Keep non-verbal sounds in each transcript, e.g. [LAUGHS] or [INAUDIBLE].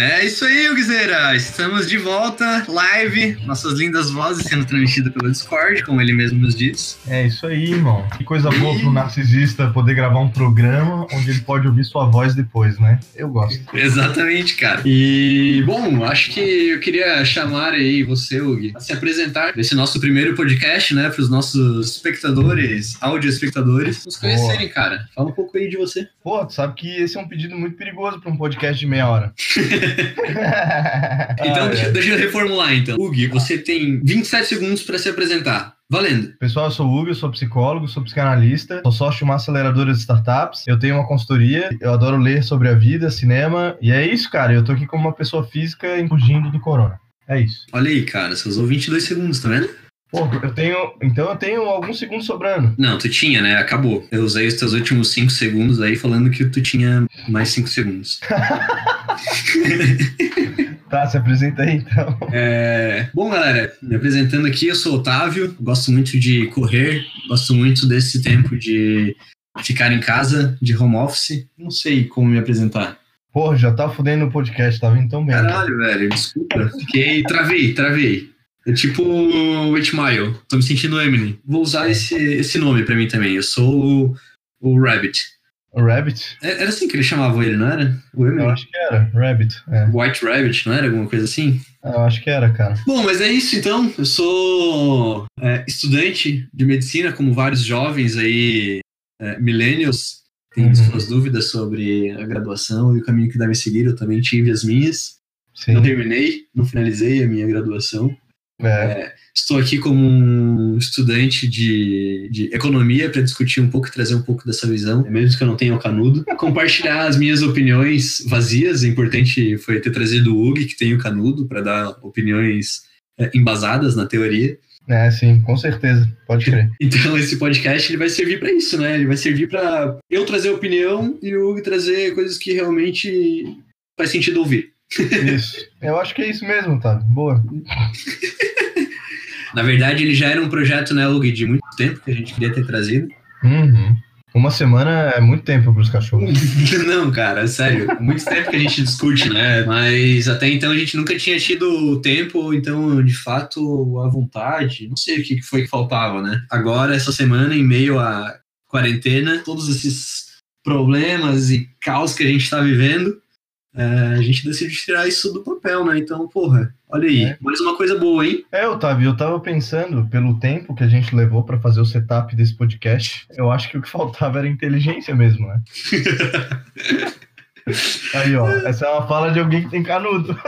É isso aí, Guizeira. Estamos de volta, live, nossas lindas vozes sendo transmitidas pelo Discord, como ele mesmo nos diz. É isso aí, irmão. Que coisa boa pro narcisista poder gravar um programa onde ele pode ouvir sua voz depois, né? Eu gosto. Exatamente, cara. E, bom, acho que eu queria chamar aí você, Hugo, a se apresentar nesse nosso primeiro podcast, né, para os nossos espectadores, áudio espectadores, nos conhecerem, Boa. cara. Fala um pouco aí de você. Pô, tu sabe que esse é um pedido muito perigoso para um podcast de meia hora. [LAUGHS] [LAUGHS] então, ah, deixa, é. deixa, eu reformular, então. Hugo, você tem 27 segundos para se apresentar. Valendo. Pessoal, eu sou o Hugo, eu sou psicólogo, sou psicanalista, sou sócio de uma aceleradora de startups, eu tenho uma consultoria, eu adoro ler sobre a vida, cinema, e é isso, cara. Eu tô aqui como uma pessoa física fugindo do corona. É isso. Olha aí, cara, você usou 22 segundos, tá vendo? Pô, eu tenho. Então eu tenho alguns segundos sobrando. Não, tu tinha, né? Acabou. Eu usei os teus últimos 5 segundos aí falando que tu tinha mais 5 segundos. [LAUGHS] tá, se apresenta aí então. É... Bom, galera, me apresentando aqui, eu sou Otávio, gosto muito de correr, gosto muito desse tempo de ficar em casa, de home office. Não sei como me apresentar. Porra, já tá fudendo o podcast, tá vindo tão bem. Caralho, né? velho, desculpa. Fiquei, travei, travei. É tipo o 8 Mile. Tô me sentindo Eminem. Vou usar esse, esse nome pra mim também. Eu sou o, o Rabbit. O Rabbit? É, era assim que eles chamavam ele, não era? O Eminem? Eu acho que era, Rabbit. É. White Rabbit, não era? Alguma coisa assim? É, eu acho que era, cara. Bom, mas é isso então. Eu sou é, estudante de medicina, como vários jovens aí, é, millennials, têm uhum. suas dúvidas sobre a graduação e o caminho que deve seguir. Eu também tive as minhas. Sim. Não terminei, não finalizei a minha graduação. É. É, estou aqui como um estudante de, de economia para discutir um pouco e trazer um pouco dessa visão, mesmo que eu não tenha o canudo. Compartilhar as minhas opiniões vazias. O importante foi ter trazido o Hugo, que tem o canudo, para dar opiniões é, embasadas na teoria. É, sim, com certeza, pode crer. [LAUGHS] Então esse podcast ele vai servir para isso, né? Ele vai servir para eu trazer opinião e o Hugo trazer coisas que realmente faz sentido ouvir. Isso. Eu acho que é isso mesmo, tá? Boa. [LAUGHS] Na verdade, ele já era um projeto, né, Lug, de muito tempo que a gente queria ter trazido. Uhum. Uma semana é muito tempo para os cachorros. [LAUGHS] Não, cara, sério. Muito tempo que a gente discute, né? Mas até então a gente nunca tinha tido tempo, então, de fato, a vontade. Não sei o que foi que faltava, né? Agora, essa semana, em meio à quarentena, todos esses problemas e caos que a gente está vivendo, é, a gente decidiu tirar isso do papel, né? Então, porra, olha aí, é. mais uma coisa boa, hein? É, Otávio, eu tava pensando, pelo tempo que a gente levou para fazer o setup desse podcast, eu acho que o que [LAUGHS] faltava era inteligência mesmo, né? [LAUGHS] Aí, ó, essa é uma fala de alguém que tem canudo. [LAUGHS]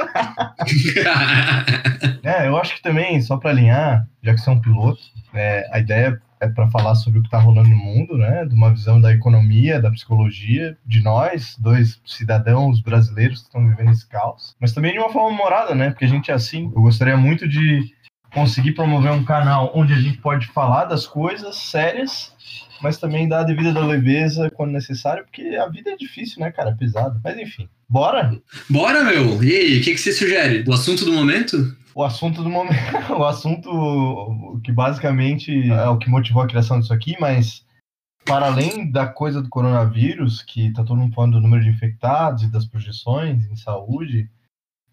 é, eu acho que também, só para alinhar, já que são pilotos, é, a ideia é para falar sobre o que está rolando no mundo, né? De uma visão da economia, da psicologia, de nós, dois cidadãos brasileiros que estão vivendo esse caos, mas também de uma forma morada, né? Porque a gente é assim. Eu gostaria muito de conseguir promover um canal onde a gente pode falar das coisas sérias, mas também dar a devida da leveza quando necessário, porque a vida é difícil, né, cara? É pesado. Mas enfim, bora? Bora, meu! E aí, o que, que você sugere? O assunto do momento? O assunto do momento, [LAUGHS] o assunto que basicamente é o que motivou a criação disso aqui, mas para além da coisa do coronavírus, que está todo mundo falando do número de infectados e das projeções em saúde,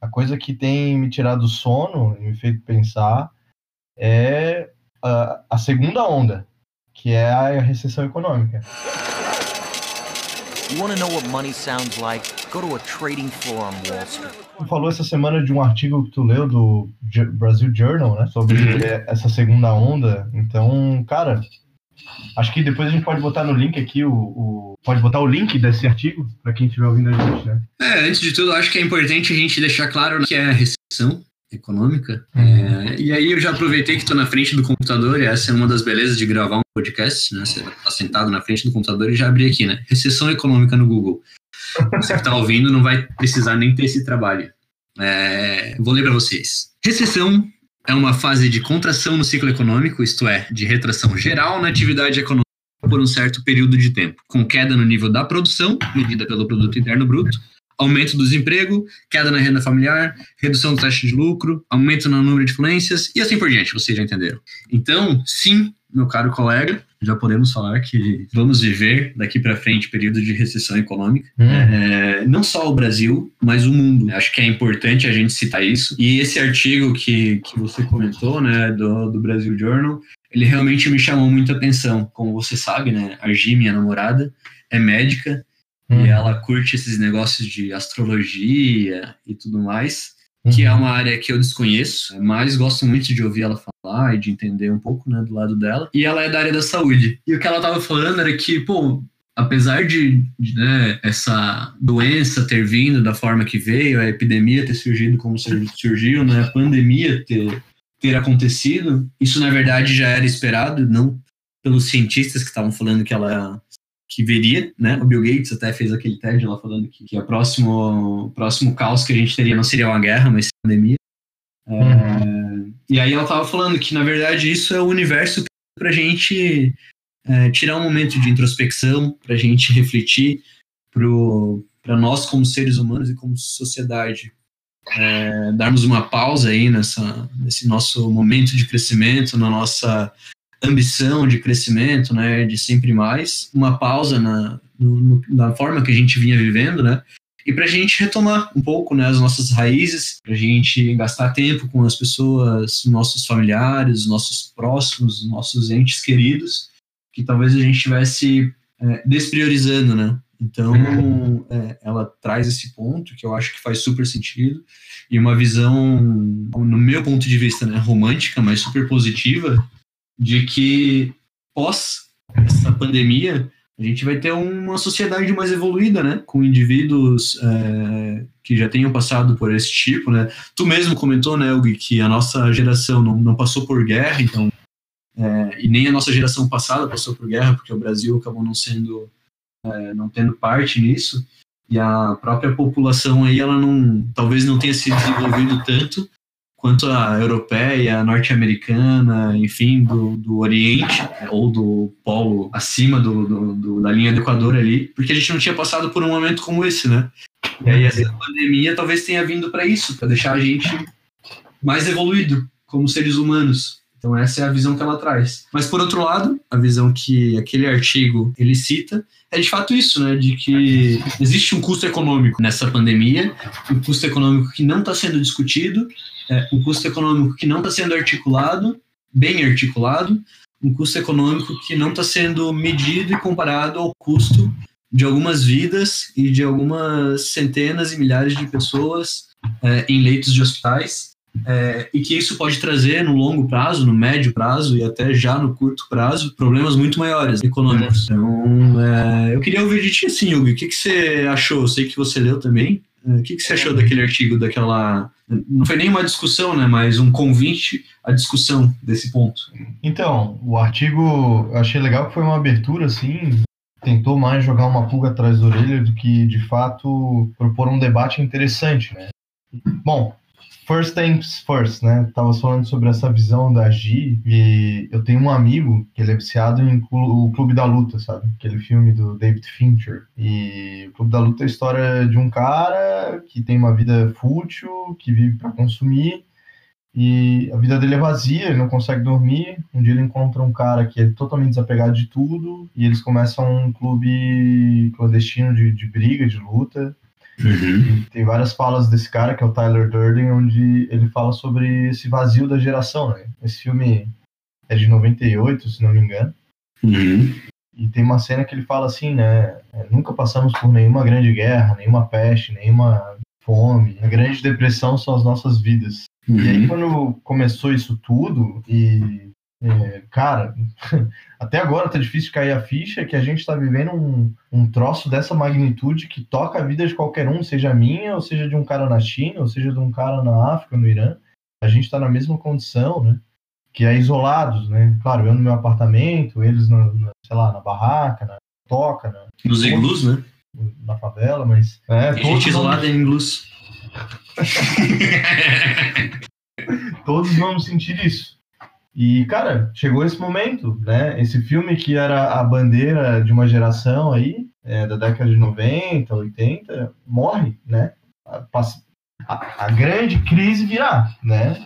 a coisa que tem me tirado do sono e me feito pensar é a, a segunda onda, que é a recessão econômica. You want to know what money sounds like? Go to a trading floor on Wall Street. Tu falou essa semana de um artigo que tu leu do Brasil Journal, né? Sobre uhum. essa segunda onda. Então, cara, acho que depois a gente pode botar no link aqui o, o pode botar o link desse artigo para quem estiver ouvindo a gente, né? É, antes de tudo, acho que é importante a gente deixar claro que é a recessão econômica. Uhum. É, e aí eu já aproveitei que estou na frente do computador, e essa é uma das belezas de gravar um podcast, né? Você está sentado na frente do computador e já abri aqui, né? Recessão econômica no Google. Você que está ouvindo não vai precisar nem ter esse trabalho. É, vou ler para vocês. Recessão é uma fase de contração no ciclo econômico, isto é, de retração geral na atividade econômica por um certo período de tempo, com queda no nível da produção, medida pelo produto interno bruto, aumento do desemprego, queda na renda familiar, redução do taxa de lucro, aumento no número de falências e assim por diante, vocês já entenderam. Então, sim, meu caro colega, já podemos falar que vamos viver daqui para frente período de recessão econômica. Hum. É, não só o Brasil, mas o mundo. Acho que é importante a gente citar isso. E esse artigo que, que você comentou, né, do, do Brasil Journal, ele realmente me chamou muita atenção. Como você sabe, né, a Gi, minha namorada, é médica hum. e ela curte esses negócios de astrologia e tudo mais que é uhum. uma área que eu desconheço, mas gosto muito de ouvir ela falar e de entender um pouco, né, do lado dela. E ela é da área da saúde. E o que ela tava falando era que, pô, apesar de, de né, essa doença ter vindo da forma que veio, a epidemia ter surgido como surgiu, né, a pandemia ter, ter acontecido, isso na verdade já era esperado, não pelos cientistas que estavam falando que ela que veria, né? O Bill Gates até fez aquele TED lá falando que, que o próximo, próximo caos que a gente teria não seria uma guerra, mas pandemia. É, uhum. e aí ela tava falando que, na verdade, isso é o universo para a gente é, tirar um momento de introspecção, para a gente refletir, para nós como seres humanos e como sociedade é, darmos uma pausa aí nessa, nesse nosso momento de crescimento, na nossa ambição de crescimento, né, de sempre mais, uma pausa na, no, na forma que a gente vinha vivendo, né, e para a gente retomar um pouco né, as nossas raízes, para a gente gastar tempo com as pessoas, nossos familiares, nossos próximos, nossos entes queridos, que talvez a gente estivesse é, despriorizando, né? Então, uhum. é, ela traz esse ponto que eu acho que faz super sentido e uma visão, no meu ponto de vista, né, romântica, mas super positiva de que pós essa pandemia a gente vai ter uma sociedade mais evoluída, né? Com indivíduos é, que já tenham passado por esse tipo, né? Tu mesmo comentou, né, Hugo, que a nossa geração não, não passou por guerra, então é, e nem a nossa geração passada passou por guerra, porque o Brasil acabou não sendo, é, não tendo parte nisso, e a própria população aí, ela não, talvez não tenha se desenvolvido tanto, quanto a europeia, norte-americana, enfim, do, do Oriente, ou do polo acima do, do, do, da linha do Equador ali, porque a gente não tinha passado por um momento como esse, né? E aí essa pandemia talvez tenha vindo para isso, para deixar a gente mais evoluído como seres humanos. Então essa é a visão que ela traz. Mas por outro lado, a visão que aquele artigo ele cita é de fato isso, né? De que existe um custo econômico nessa pandemia, um custo econômico que não está sendo discutido é, um custo econômico que não está sendo articulado, bem articulado, um custo econômico que não está sendo medido e comparado ao custo de algumas vidas e de algumas centenas e milhares de pessoas é, em leitos de hospitais, é, e que isso pode trazer no longo prazo, no médio prazo e até já no curto prazo, problemas muito maiores econômicos. Então, é, eu queria ouvir de ti, assim, Hugo, o que, que você achou? Eu sei que você leu também. É, o que, que você achou daquele artigo, daquela. Não foi nem uma discussão, né? Mas um convite à discussão desse ponto. Então, o artigo achei legal que foi uma abertura, assim. Tentou mais jogar uma pulga atrás da orelha do que, de fato, propor um debate interessante, né? Bom, First things first, né? Tava falando sobre essa visão da Gi e eu tenho um amigo que ele é viciado em o Clube da Luta, sabe? Aquele filme do David Fincher. E o Clube da Luta é a história de um cara que tem uma vida fútil, que vive para consumir e a vida dele é vazia, ele não consegue dormir. Um dia ele encontra um cara que é totalmente desapegado de tudo e eles começam um clube clandestino de, de briga, de luta. Uhum. Tem várias falas desse cara, que é o Tyler Durden, onde ele fala sobre esse vazio da geração, né? Esse filme é de 98, se não me engano. Uhum. E tem uma cena que ele fala assim, né? É, nunca passamos por nenhuma grande guerra, nenhuma peste, nenhuma fome. A grande depressão são as nossas vidas. Uhum. E aí, quando começou isso tudo, e é, cara, [LAUGHS] até agora tá difícil cair a ficha que a gente tá vivendo um, um troço dessa magnitude que toca a vida de qualquer um, seja minha, ou seja de um cara na China, ou seja de um cara na África, no Irã. A gente tá na mesma condição, né? Que é isolados, né? Claro, eu no meu apartamento, eles, no, no sei lá, na barraca, na toca, na, nos iglus, né? Na favela, mas. É, Tem gente isolada vamos... em iglus. [LAUGHS] [LAUGHS] todos vamos sentir isso. E, cara, chegou esse momento, né? Esse filme que era a bandeira de uma geração aí, é, da década de 90, 80, morre, né? A, a, a grande crise virá, né?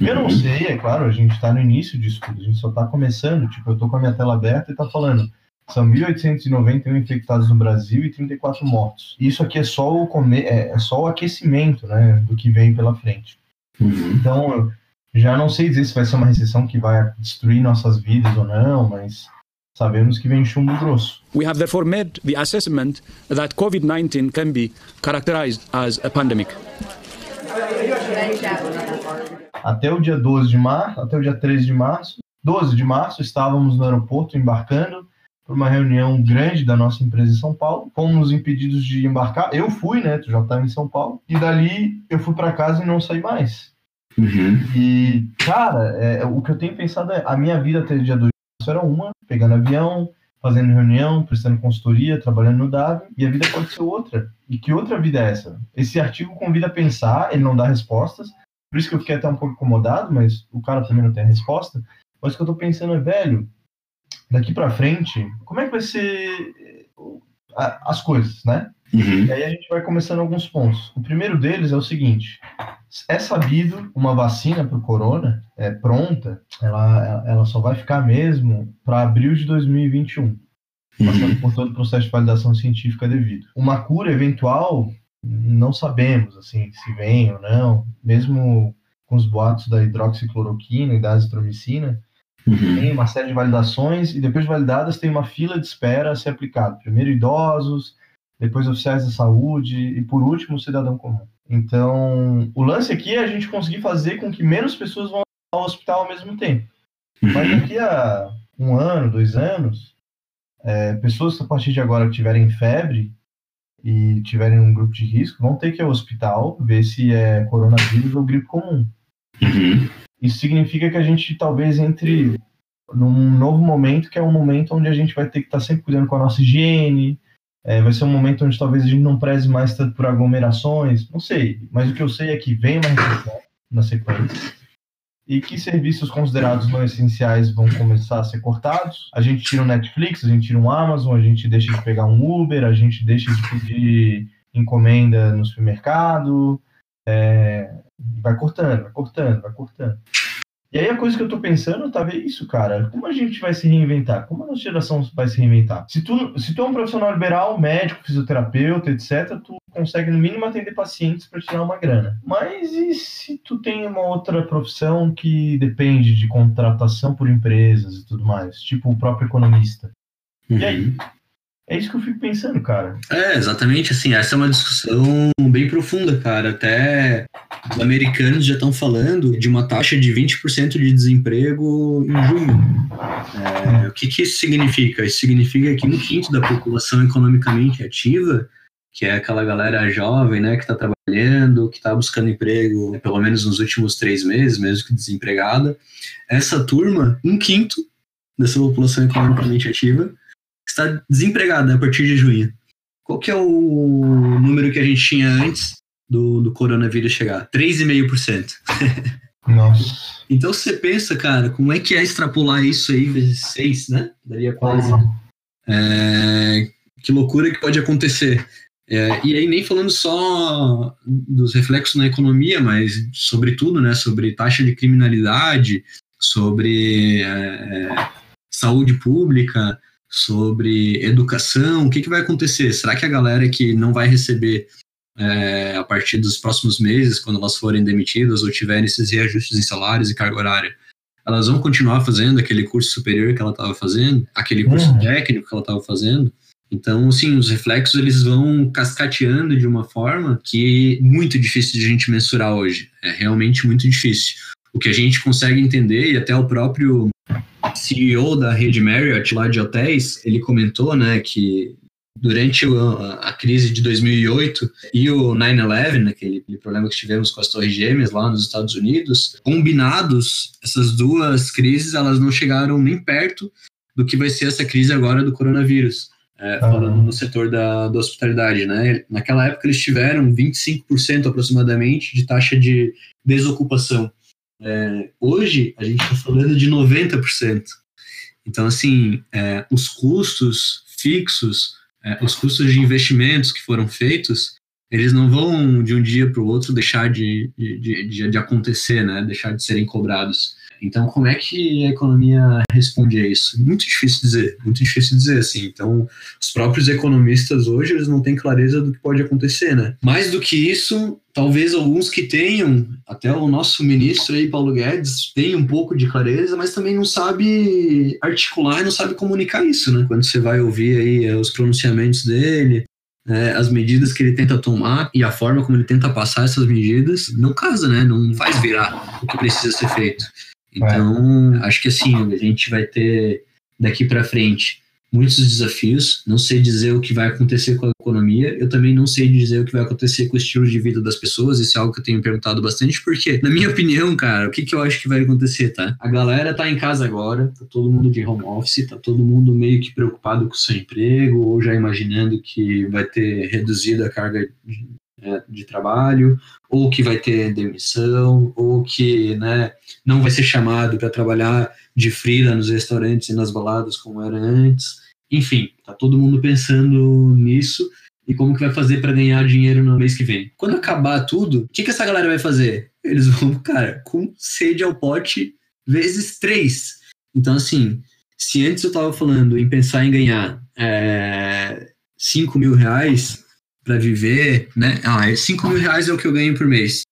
Eu não uhum. sei, é claro, a gente está no início disso tudo, a gente só está começando, tipo, eu estou com a minha tela aberta e está falando, são 1.891 infectados no Brasil e 34 mortos. Isso aqui é só o, come é, é só o aquecimento, né, do que vem pela frente. Uhum. Então, já não sei dizer se vai ser uma recessão que vai destruir nossas vidas ou não, mas sabemos que vem chumbo grosso. We have therefore made the assessment that COVID-19 can be characterized as a pandemic. Até o dia 12 de março, até o dia 13 de março, 12 de março, estávamos no aeroporto embarcando para uma reunião grande da nossa empresa em São Paulo. Fomos impedidos de embarcar. Eu fui, né? Tu já estava em São Paulo. E dali eu fui para casa e não saí mais. Uhum. E, cara, é, o que eu tenho pensado é: a minha vida até o dia 2 era uma, pegando avião, fazendo reunião, prestando consultoria, trabalhando no DAV, e a vida pode ser outra. E que outra vida é essa? Esse artigo convida a pensar, ele não dá respostas, por isso que eu fiquei até um pouco incomodado, mas o cara também não tem a resposta. Mas o que eu tô pensando é, velho, daqui para frente, como é que vai ser eh, as coisas, né? Uhum. E aí a gente vai começando alguns pontos. O primeiro deles é o seguinte: é sabido uma vacina para o corona é pronta, ela, ela só vai ficar mesmo para abril de 2021, passando uhum. por todo o processo de validação científica devido. Uma cura eventual, não sabemos assim se vem ou não, mesmo com os boatos da hidroxicloroquina e da azitromicina, Uhum. Tem uma série de validações e depois de validadas tem uma fila de espera a ser aplicada. Primeiro idosos, depois oficiais da saúde e por último o cidadão comum. Então, o lance aqui é a gente conseguir fazer com que menos pessoas vão ao hospital ao mesmo tempo. Uhum. Mas daqui a um ano, dois anos, é, pessoas que a partir de agora tiverem febre e tiverem um grupo de risco vão ter que ir ao hospital ver se é coronavírus ou gripe comum. Uhum. Isso significa que a gente talvez entre num novo momento, que é um momento onde a gente vai ter que estar sempre cuidando com a nossa higiene, é, vai ser um momento onde talvez a gente não preze mais tanto por aglomerações, não sei. Mas o que eu sei é que vem recessão na sequência e que serviços considerados não essenciais vão começar a ser cortados. A gente tira o Netflix, a gente tira um Amazon, a gente deixa de pegar um Uber, a gente deixa de pedir encomenda no supermercado, é, vai cortando, vai cortando, vai cortando. E aí a coisa que eu tô pensando, tá, ver isso, cara. Como a gente vai se reinventar? Como a nossa geração vai se reinventar? Se tu, se tu é um profissional liberal, médico, fisioterapeuta, etc., tu consegue no mínimo atender pacientes para tirar uma grana. Mas e se tu tem uma outra profissão que depende de contratação por empresas e tudo mais? Tipo o próprio economista. Uhum. E aí? É isso que eu fico pensando, cara. É, exatamente, assim, essa é uma discussão bem profunda, cara. Até os americanos já estão falando de uma taxa de 20% de desemprego em junho. É, o que, que isso significa? Isso significa que um quinto da população economicamente ativa, que é aquela galera jovem, né, que está trabalhando, que está buscando emprego, pelo menos nos últimos três meses, mesmo que desempregada, essa turma, um quinto dessa população economicamente ativa, está desempregada a partir de junho. Qual que é o número que a gente tinha antes do, do coronavírus chegar? 3,5%. [LAUGHS] Nossa. Então você pensa, cara, como é que é extrapolar isso aí vezes 6, né? Daria quase. Uhum. É, que loucura que pode acontecer. É, e aí nem falando só dos reflexos na economia, mas sobretudo, né, sobre taxa de criminalidade, sobre é, saúde pública, sobre educação, o que, que vai acontecer? Será que a galera que não vai receber é, a partir dos próximos meses, quando elas forem demitidas ou tiverem esses reajustes em salários e carga horária, elas vão continuar fazendo aquele curso superior que ela estava fazendo, aquele curso uhum. técnico que ela estava fazendo? Então, assim, os reflexos eles vão cascateando de uma forma que é muito difícil de a gente mensurar hoje. É realmente muito difícil. O que a gente consegue entender, e até o próprio CEO da rede Marriott lá de hotéis, ele comentou, né, que durante a, crise de 2008 e o 9/11, aquele, aquele problema que tivemos com as torres gêmeas lá nos Estados Unidos, combinados, essas duas crises, elas não chegaram nem perto do que vai ser essa crise agora do coronavírus. É, falando no setor da, da hospitalidade, né? Naquela época eles tiveram 25% aproximadamente de taxa de desocupação. É, hoje, a gente está falando de 90%. Então, assim, é, os custos fixos é, os custos de investimentos que foram feitos, eles não vão de um dia para o outro deixar de, de, de, de, acontecer, né? deixar de serem cobrados. Então, como é que a economia responde a isso? Muito difícil dizer, muito difícil dizer, assim. Então, os próprios economistas hoje, eles não têm clareza do que pode acontecer, né? Mais do que isso, talvez alguns que tenham, até o nosso ministro aí, Paulo Guedes, tem um pouco de clareza, mas também não sabe articular não sabe comunicar isso, né? Quando você vai ouvir aí os pronunciamentos dele, é, as medidas que ele tenta tomar e a forma como ele tenta passar essas medidas não casa, né? Não faz virar o que precisa ser feito. Então, é. acho que assim, a gente vai ter daqui para frente muitos desafios. Não sei dizer o que vai acontecer com a economia. Eu também não sei dizer o que vai acontecer com o estilo de vida das pessoas. Isso é algo que eu tenho perguntado bastante, porque, na minha opinião, cara, o que, que eu acho que vai acontecer, tá? A galera tá em casa agora, tá todo mundo de home office, tá todo mundo meio que preocupado com o seu emprego, ou já imaginando que vai ter reduzido a carga de trabalho, ou que vai ter demissão, ou que né, não vai ser chamado para trabalhar de frila nos restaurantes e nas baladas como era antes. Enfim, tá todo mundo pensando nisso e como que vai fazer para ganhar dinheiro no mês que vem. Quando acabar tudo, o que, que essa galera vai fazer? Eles vão, [LAUGHS] cara, com sede ao pote vezes três. Então, assim, se antes eu tava falando em pensar em ganhar é, 5 mil reais, para viver, né? Ah, 5 mil reais é o que eu ganho por mês.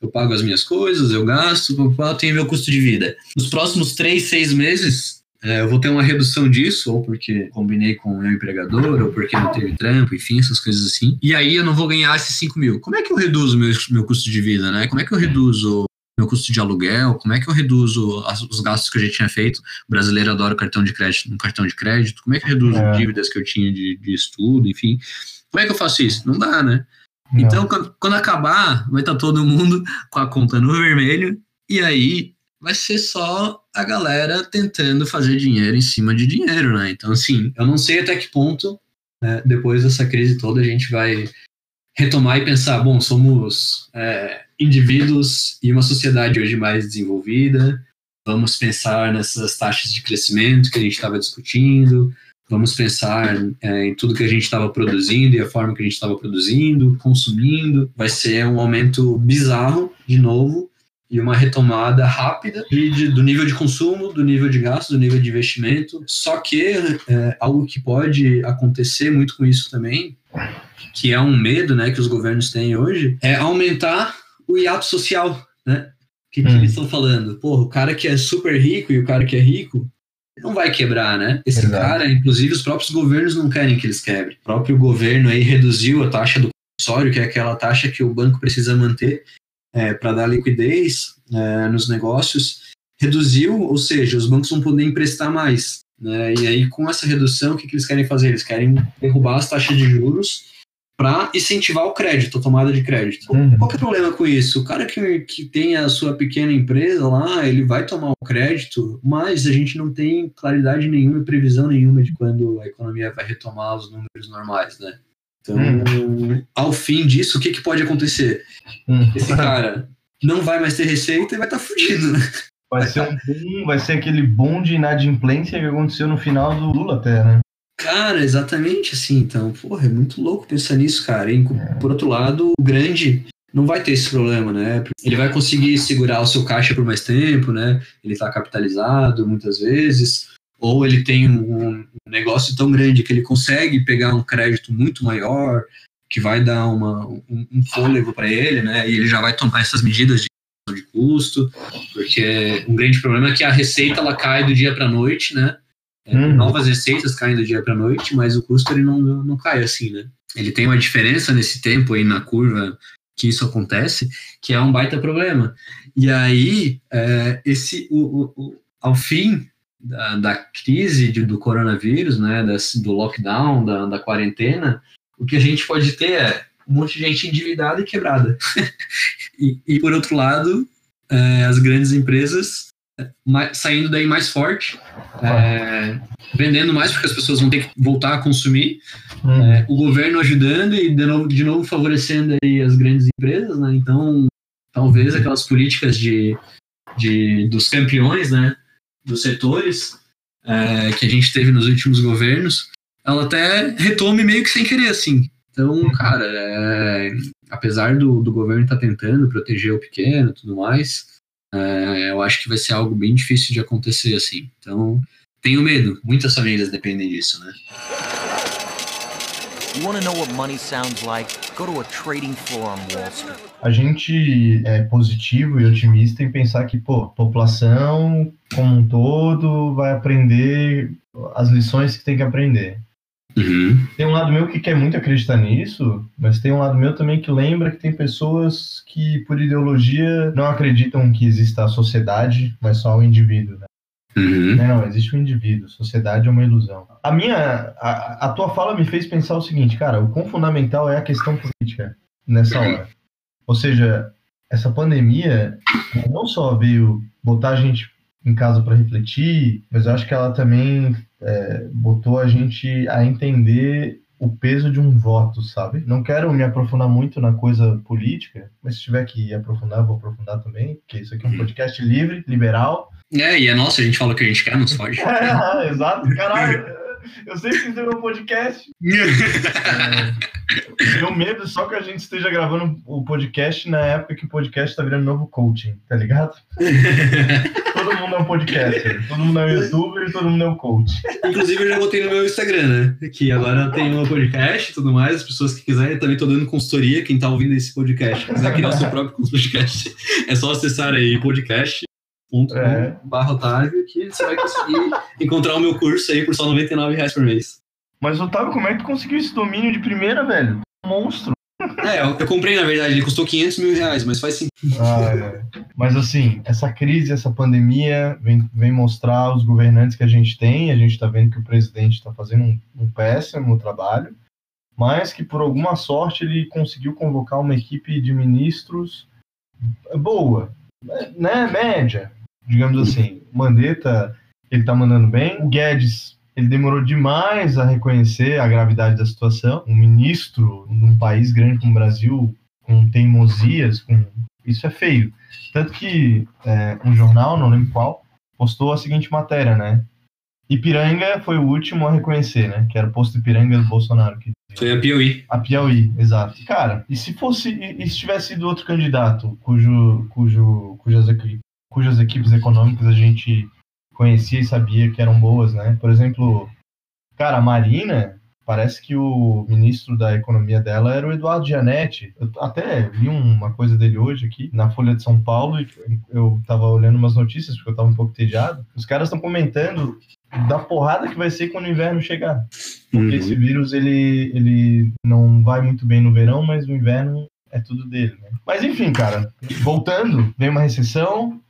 Eu pago as minhas coisas, eu gasto, eu tenho meu custo de vida. Nos próximos 3, 6 meses, é, eu vou ter uma redução disso, ou porque combinei com o meu empregador, ou porque não teve trampo, enfim, essas coisas assim. E aí eu não vou ganhar esses 5 mil. Como é que eu reduzo meu, meu custo de vida, né? Como é que eu reduzo meu custo de aluguel? Como é que eu reduzo as, os gastos que eu já tinha feito? O brasileiro adora cartão de crédito, um cartão de crédito. Como é que eu reduzo é. dívidas que eu tinha de, de estudo, enfim. Como é que eu faço isso? Não dá, né? Não. Então, quando, quando, acabar, vai estar tá todo mundo com a conta no vermelho, e aí vai ser só a galera tentando fazer dinheiro em cima de dinheiro, né? Então, assim, eu não sei até que ponto, né, depois dessa crise toda, a gente vai retomar e pensar, bom, somos é, indivíduos e uma sociedade hoje mais desenvolvida, vamos pensar nessas taxas de crescimento que a gente estava discutindo, Vamos pensar é, em tudo que a gente estava produzindo e a forma que a gente estava produzindo, consumindo. Vai ser um aumento bizarro, de novo, e uma retomada rápida de, de, do nível de consumo, do nível de gasto, do nível de investimento. Só que é, algo que pode acontecer muito com isso também, que é um medo né, que os governos têm hoje, é aumentar o hiato social. Né? O que, que hum. eles estão falando? Pô, o cara que é super rico e o cara que é rico, não vai quebrar, né? Esse Exato. cara, inclusive, os próprios governos não querem que eles quebrem. O próprio governo aí reduziu a taxa do compulsório, que é aquela taxa que o banco precisa manter é, para dar liquidez é, nos negócios, reduziu, ou seja, os bancos vão poder emprestar mais. Né? E aí, com essa redução, o que, que eles querem fazer? Eles querem derrubar as taxas de juros para incentivar o crédito, a tomada de crédito. Uhum. Qual que é o problema com isso? O cara que, que tem a sua pequena empresa lá, ele vai tomar o crédito, mas a gente não tem claridade nenhuma e previsão nenhuma de quando a economia vai retomar os números normais, né? Então, uhum. ao fim disso, o que, que pode acontecer? Uhum. Esse cara não vai mais ter receita e vai estar tá fugindo, né? Vai ser, um boom, vai ser aquele boom de inadimplência que aconteceu no final do Lula até, né? Cara, exatamente assim. Então, porra, é muito louco pensar nisso, cara. E, por outro lado, o grande não vai ter esse problema, né? Ele vai conseguir segurar o seu caixa por mais tempo, né? Ele está capitalizado muitas vezes, ou ele tem um, negócio tão grande que ele consegue pegar um crédito muito maior, que vai dar uma, um, um fôlego para ele, né? E ele já vai tomar essas medidas de de custo, porque um grande problema é que a receita ela cai do dia para noite, né? É, uhum. Novas receitas caem do dia para noite, mas o custo ele não, não cai assim, né? Ele tem uma diferença nesse tempo aí na curva que isso acontece, que é um baita problema. E aí, é, esse, o, o, o, ao fim da, da crise de, do coronavírus, né, das, do lockdown, da, da quarentena, o que a gente pode ter é um monte de gente endividada e quebrada. [LAUGHS] e, e, por outro lado, é, as grandes empresas mais, saindo daí mais forte, é, vendendo mais porque as pessoas vão ter que voltar a consumir, hum. é, o governo ajudando e de novo, de novo favorecendo aí as grandes empresas, né? Então, talvez aquelas políticas de, de dos campeões, né, dos setores é, que a gente teve nos últimos governos, ela até retome meio que sem querer, assim. Então, cara, é, apesar do, do governo estar tá tentando proteger o pequeno e tudo mais, é, eu acho que vai ser algo bem difícil de acontecer, assim. Então, tenho medo. Muitas famílias dependem disso, né? A trading floor on Wall Street. A gente é positivo e otimista em pensar que, pô, a população como um todo vai aprender as lições que tem que aprender. Uhum. Um lado meu que quer muito acreditar nisso, mas tem um lado meu também que lembra que tem pessoas que, por ideologia, não acreditam que exista a sociedade, mas só o indivíduo. Né? Uhum. Não, existe um indivíduo. Sociedade é uma ilusão. A minha, a, a, tua fala me fez pensar o seguinte, cara, o quão fundamental é a questão política nessa hora. Ou seja, essa pandemia não só veio botar a gente em casa para refletir, mas eu acho que ela também é, botou a gente a entender o peso de um voto, sabe? Não quero me aprofundar muito na coisa política, mas se tiver que aprofundar, vou aprofundar também, porque isso aqui é um podcast livre, liberal. É, e é nosso, a gente fala o que a gente quer, nos pode. [LAUGHS] é, exato, caralho. Eu sei que tem meu podcast. [LAUGHS] é, meu medo é só que a gente esteja gravando o podcast na época que o podcast tá virando novo coaching, tá ligado? [LAUGHS] todo mundo é um podcaster, todo mundo é um youtuber e todo mundo é um coach. Inclusive, eu já botei no meu Instagram, né? Que agora tem um podcast e tudo mais. As pessoas que quiserem, também tô dando consultoria. Quem tá ouvindo esse podcast, quiser criar o seu próprio podcast, é só acessar aí podcast ponto é. barra Otávio, que você vai conseguir [LAUGHS] encontrar o meu curso aí por só 99 reais por mês. Mas, Otávio, como é que tu conseguiu esse domínio de primeira, velho? Monstro. É, eu, eu comprei, na verdade, ele custou 500 mil reais, mas faz sentido. Ah, é. Mas, assim, essa crise, essa pandemia vem, vem mostrar os governantes que a gente tem. A gente está vendo que o presidente está fazendo um, um péssimo trabalho, mas que, por alguma sorte, ele conseguiu convocar uma equipe de ministros boa, né, média, digamos assim. O Mandetta, ele tá mandando bem. O Guedes, ele demorou demais a reconhecer a gravidade da situação. Um ministro num país grande como o Brasil, com teimosias, com isso é feio. Tanto que é, um jornal, não lembro qual, postou a seguinte matéria, né? Ipiranga foi o último a reconhecer, né? Que era o posto Ipiranga do Bolsonaro. Que... Foi a Piauí. A Piauí, exato. Cara, e se fosse, e se tivesse sido outro candidato cujo, cujo, cujas cujas equipes econômicas a gente conhecia e sabia que eram boas, né? Por exemplo, cara, a Marina, parece que o ministro da economia dela era o Eduardo Gianetti. Eu até vi uma coisa dele hoje aqui na Folha de São Paulo e eu tava olhando umas notícias porque eu tava um pouco tediado. Os caras estão comentando da porrada que vai ser quando o inverno chegar. Porque uhum. esse vírus ele, ele não vai muito bem no verão, mas no inverno é tudo dele, né? Mas enfim, cara, voltando, vem uma recessão,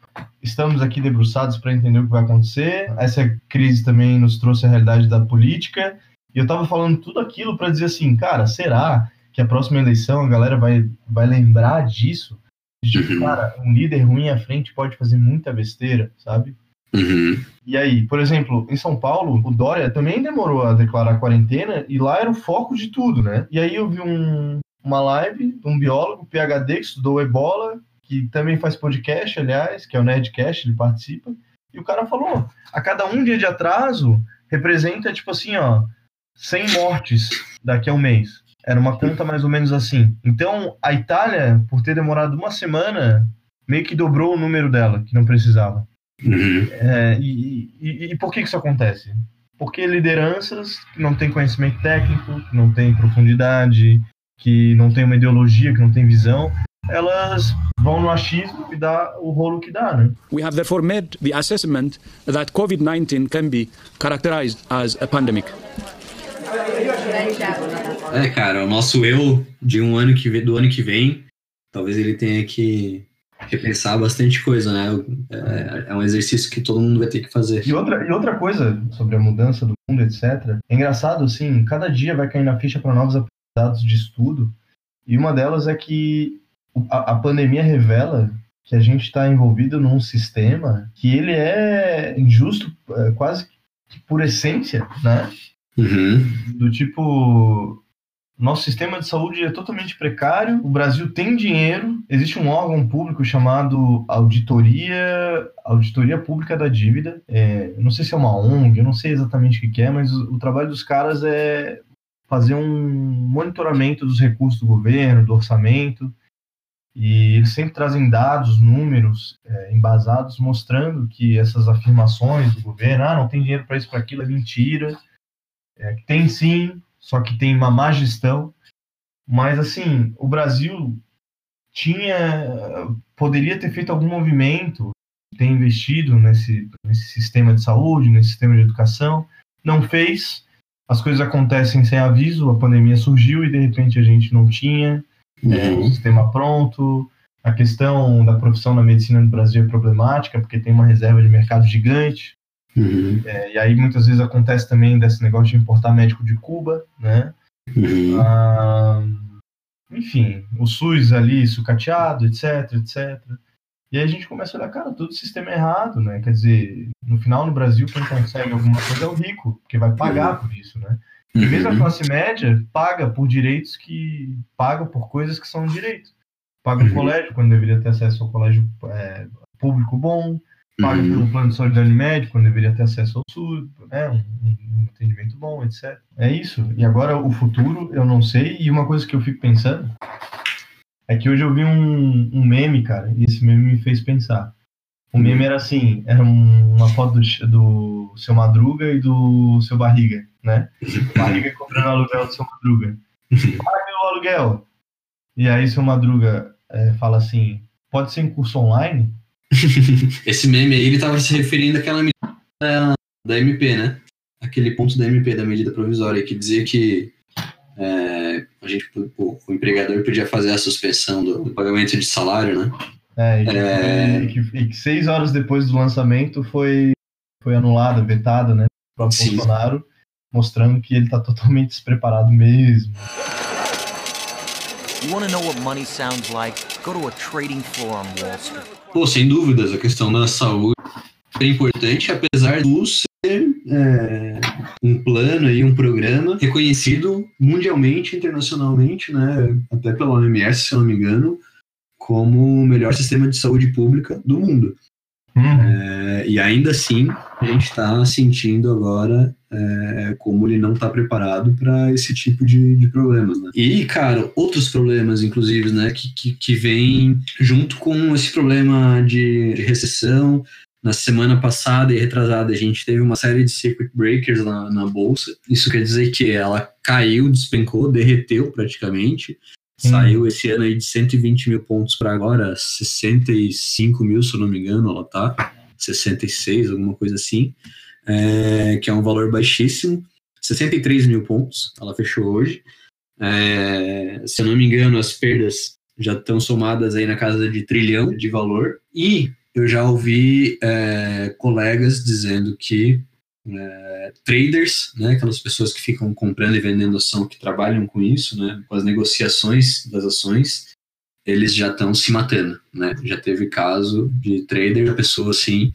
estamos aqui debruçados para entender o que vai acontecer. Essa crise também nos trouxe a realidade da política. E eu estava falando tudo aquilo para dizer assim, cara, será que a próxima eleição a galera vai, vai lembrar disso? De, uhum. cara, um líder ruim à frente pode fazer muita besteira, sabe? Uhum. E aí, por exemplo, em São Paulo, o Dória também demorou a declarar quarentena e lá era o foco de tudo, né? E aí eu vi um, uma live de um biólogo, PhD, que estudou ebola, que também faz podcast, aliás, que é o Nerdcast, ele participa. E o cara falou: a cada um dia de atraso representa, tipo assim, ó, 100 mortes daqui a um mês. Era uma conta mais ou menos assim. Então, a Itália, por ter demorado uma semana, meio que dobrou o número dela, que não precisava. Uhum. É, e, e, e, por que isso acontece? Porque lideranças que não têm conhecimento técnico, que não têm profundidade, que não têm uma ideologia, que não têm visão, elas vão no achismo e dá o rolo que dá, né? We have therefore made the assessment that COVID-19 can be characterized as a pandemic. É, cara, o nosso eu de um ano que vem, do ano que vem, talvez ele tenha que repensar bastante coisa, né? É, é, um exercício que todo mundo vai ter que fazer. E outra, e outra coisa sobre a mudança do mundo, etc. É engraçado, assim, cada dia vai cair na ficha para novos aprendizados de estudo. E uma delas é que a, a pandemia revela que a gente está envolvido num sistema que ele é injusto é, quase que por essência, né? Uhum. Do tipo, nosso sistema de saúde é totalmente precário. O Brasil tem dinheiro. Existe um órgão público chamado Auditoria, Auditoria Pública da Dívida. É, não sei se é uma ONG, eu não sei exatamente o que é, mas o, o trabalho dos caras é fazer um monitoramento dos recursos do governo, do orçamento. E eles sempre trazem dados, números é, embasados, mostrando que essas afirmações do governo, ah, não tem dinheiro para isso, para aquilo, é mentira. É, tem sim, só que tem uma má gestão. Mas, assim, o Brasil tinha. poderia ter feito algum movimento, ter investido nesse, nesse sistema de saúde, nesse sistema de educação. Não fez. As coisas acontecem sem aviso, a pandemia surgiu e de repente a gente não tinha uhum. é, o sistema pronto. A questão da profissão na medicina no Brasil é problemática, porque tem uma reserva de mercado gigante. Uhum. É, e aí muitas vezes acontece também desse negócio de importar médico de Cuba, né? Uhum. Ah, enfim, o SUS ali sucateado, etc, etc. E aí a gente começa a olhar, cara, todo o sistema é errado, né? Quer dizer, no final no Brasil quem consegue alguma coisa é o rico, porque vai pagar por isso, né? E mesmo a uhum. classe média paga por direitos que. paga por coisas que são direitos. Paga o uhum. colégio quando deveria ter acesso ao colégio é, público bom, paga uhum. pelo plano de saúde médico, quando deveria ter acesso ao SUS, né, um, um, atendimento bom, etc. É isso. E agora o futuro, eu não sei. E uma coisa que eu fico pensando é que hoje eu vi um, um meme, cara, e esse meme me fez pensar. O meme era assim, era uma foto do, do seu Madruga e do seu Barriga, né? Barriga [LAUGHS] comprando aluguel do seu Madruga. Paga o aluguel. E aí seu Madruga é, fala assim, pode ser em curso online? [LAUGHS] Esse meme aí, ele tava se referindo àquela medida da, da MP, né? Aquele ponto da MP, da medida provisória, que dizia que é, a gente, o, o, empregador podia fazer a suspensão do, do pagamento de salário, né? É, e, é... E, que, e, que, seis horas depois do lançamento foi, foi anulada, vetada, né? Para o Bolsonaro, mostrando que ele está totalmente despreparado mesmo. You want to know what money sounds like? Go to a trading floor on Wall Street. Pô, sem dúvidas, a questão da saúde é importante, apesar do ser é, um plano e um programa reconhecido mundialmente, internacionalmente, né, até pela OMS, se eu não me engano, como o melhor sistema de saúde pública do mundo. Uhum. É, e ainda assim, a gente está sentindo agora é, como ele não está preparado para esse tipo de, de problemas. Né? E, cara, outros problemas, inclusive, né, que, que, que vêm junto com esse problema de, de, recessão. Na semana passada e retrasada, a gente teve uma série de circuit breakers na, na bolsa. Isso quer dizer que ela caiu, despencou, derreteu praticamente. Saiu esse ano aí de 120 mil pontos para agora, 65 mil, se eu não me engano, ela tá. 66, alguma coisa assim. É, que é um valor baixíssimo. 63 mil pontos, ela fechou hoje. É, se eu não me engano, as perdas já estão somadas aí na casa de trilhão de valor. E eu já ouvi é, colegas dizendo que é, traders, né, aquelas pessoas que ficam comprando e vendendo ação, que trabalham com isso, né, com as negociações das ações, eles já estão se matando, né? Já teve caso de trader, pessoa assim,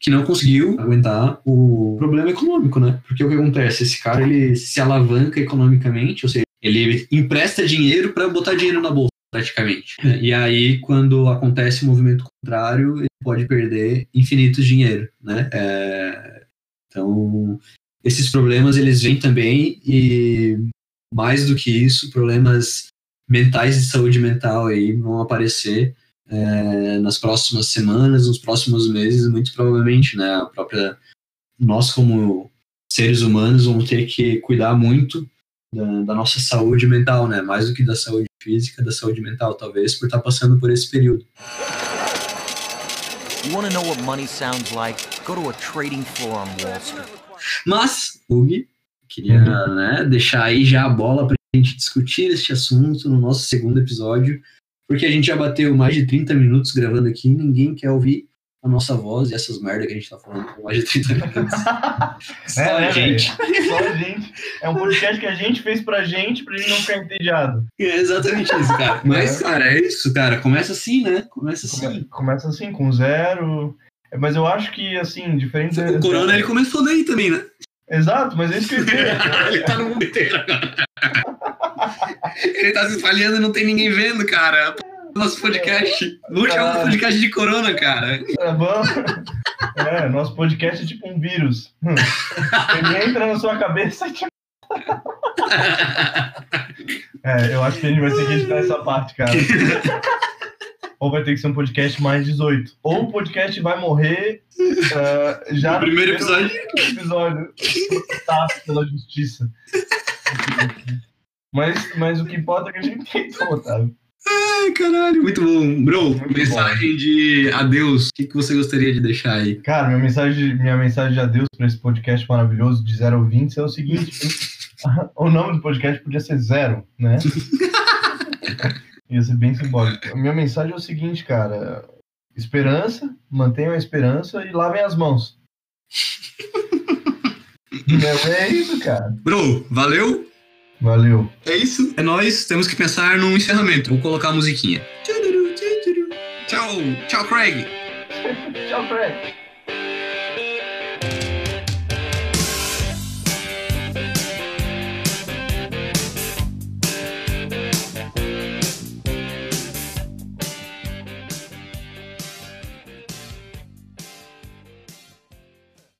que não conseguiu aguentar o problema econômico, né? Porque o que acontece? Esse cara ele se alavanca economicamente, ou seja, ele empresta dinheiro para botar dinheiro na bolsa, praticamente. E aí, quando acontece o movimento contrário, ele pode perder infinito dinheiro, né? É, então, esses problemas eles vêm também e mais do que isso, problemas mentais de saúde mental aí vão aparecer é, nas próximas semanas, nos próximos meses, muito provavelmente, né? A própria nós como seres humanos vamos ter que cuidar muito da, da, nossa saúde mental, né? Mais do que da saúde física, da saúde mental, talvez por estar passando por esse período. You want to know what money sounds like? Go to a trading floor on Wall Street. Mas, Hugo, queria uhum. né, deixar aí já a bola para a gente discutir este assunto no nosso segundo episódio, porque a gente já bateu mais de 30 minutos gravando aqui e ninguém quer ouvir a nossa voz e essas merdas que a gente tá falando por mais de 30 minutos. [LAUGHS] Só é, a né, gente. Só a gente. É um podcast que a gente fez pra gente, pra gente não ficar entediado. É exatamente isso, cara. Mas, é. cara, é isso, cara. Começa assim, né? Começa assim. Começa assim, com zero. Mas eu acho que, assim, diferente... O Corona, ele começou daí também, né? Exato, mas é isso que eu [LAUGHS] ele tá no mundo inteiro. Ele tá se espalhando e não tem ninguém vendo, cara. Nosso podcast. Vamos chamar o podcast de corona, cara. É, vamos. É, nosso podcast é tipo um vírus. Ele entra na sua cabeça e te [LAUGHS] É, eu acho que a gente vai ter que editar essa parte, cara. [LAUGHS] Ou vai ter que ser um podcast mais 18. Ou o podcast vai morrer uh, já no primeiro episódio. episódio. Tá, pela justiça. Mas, mas o que importa é que a gente tentou, Otávio. Ai, caralho, muito bom. Bro, muito mensagem bom. de adeus. O que, que você gostaria de deixar aí? Cara, minha mensagem, minha mensagem de adeus para esse podcast maravilhoso de 0 a 20 é o seguinte: [LAUGHS] o nome do podcast podia ser Zero, né? [LAUGHS] Ia ser bem simbólico. A minha mensagem é o seguinte, cara: esperança, mantenham a esperança e lavem as mãos. [LAUGHS] Não, é isso, cara. Bro, valeu? Valeu. É isso. É nós. Temos que pensar num encerramento. Vou colocar a musiquinha. Tchau, tchau, Craig. [LAUGHS] tchau, Craig.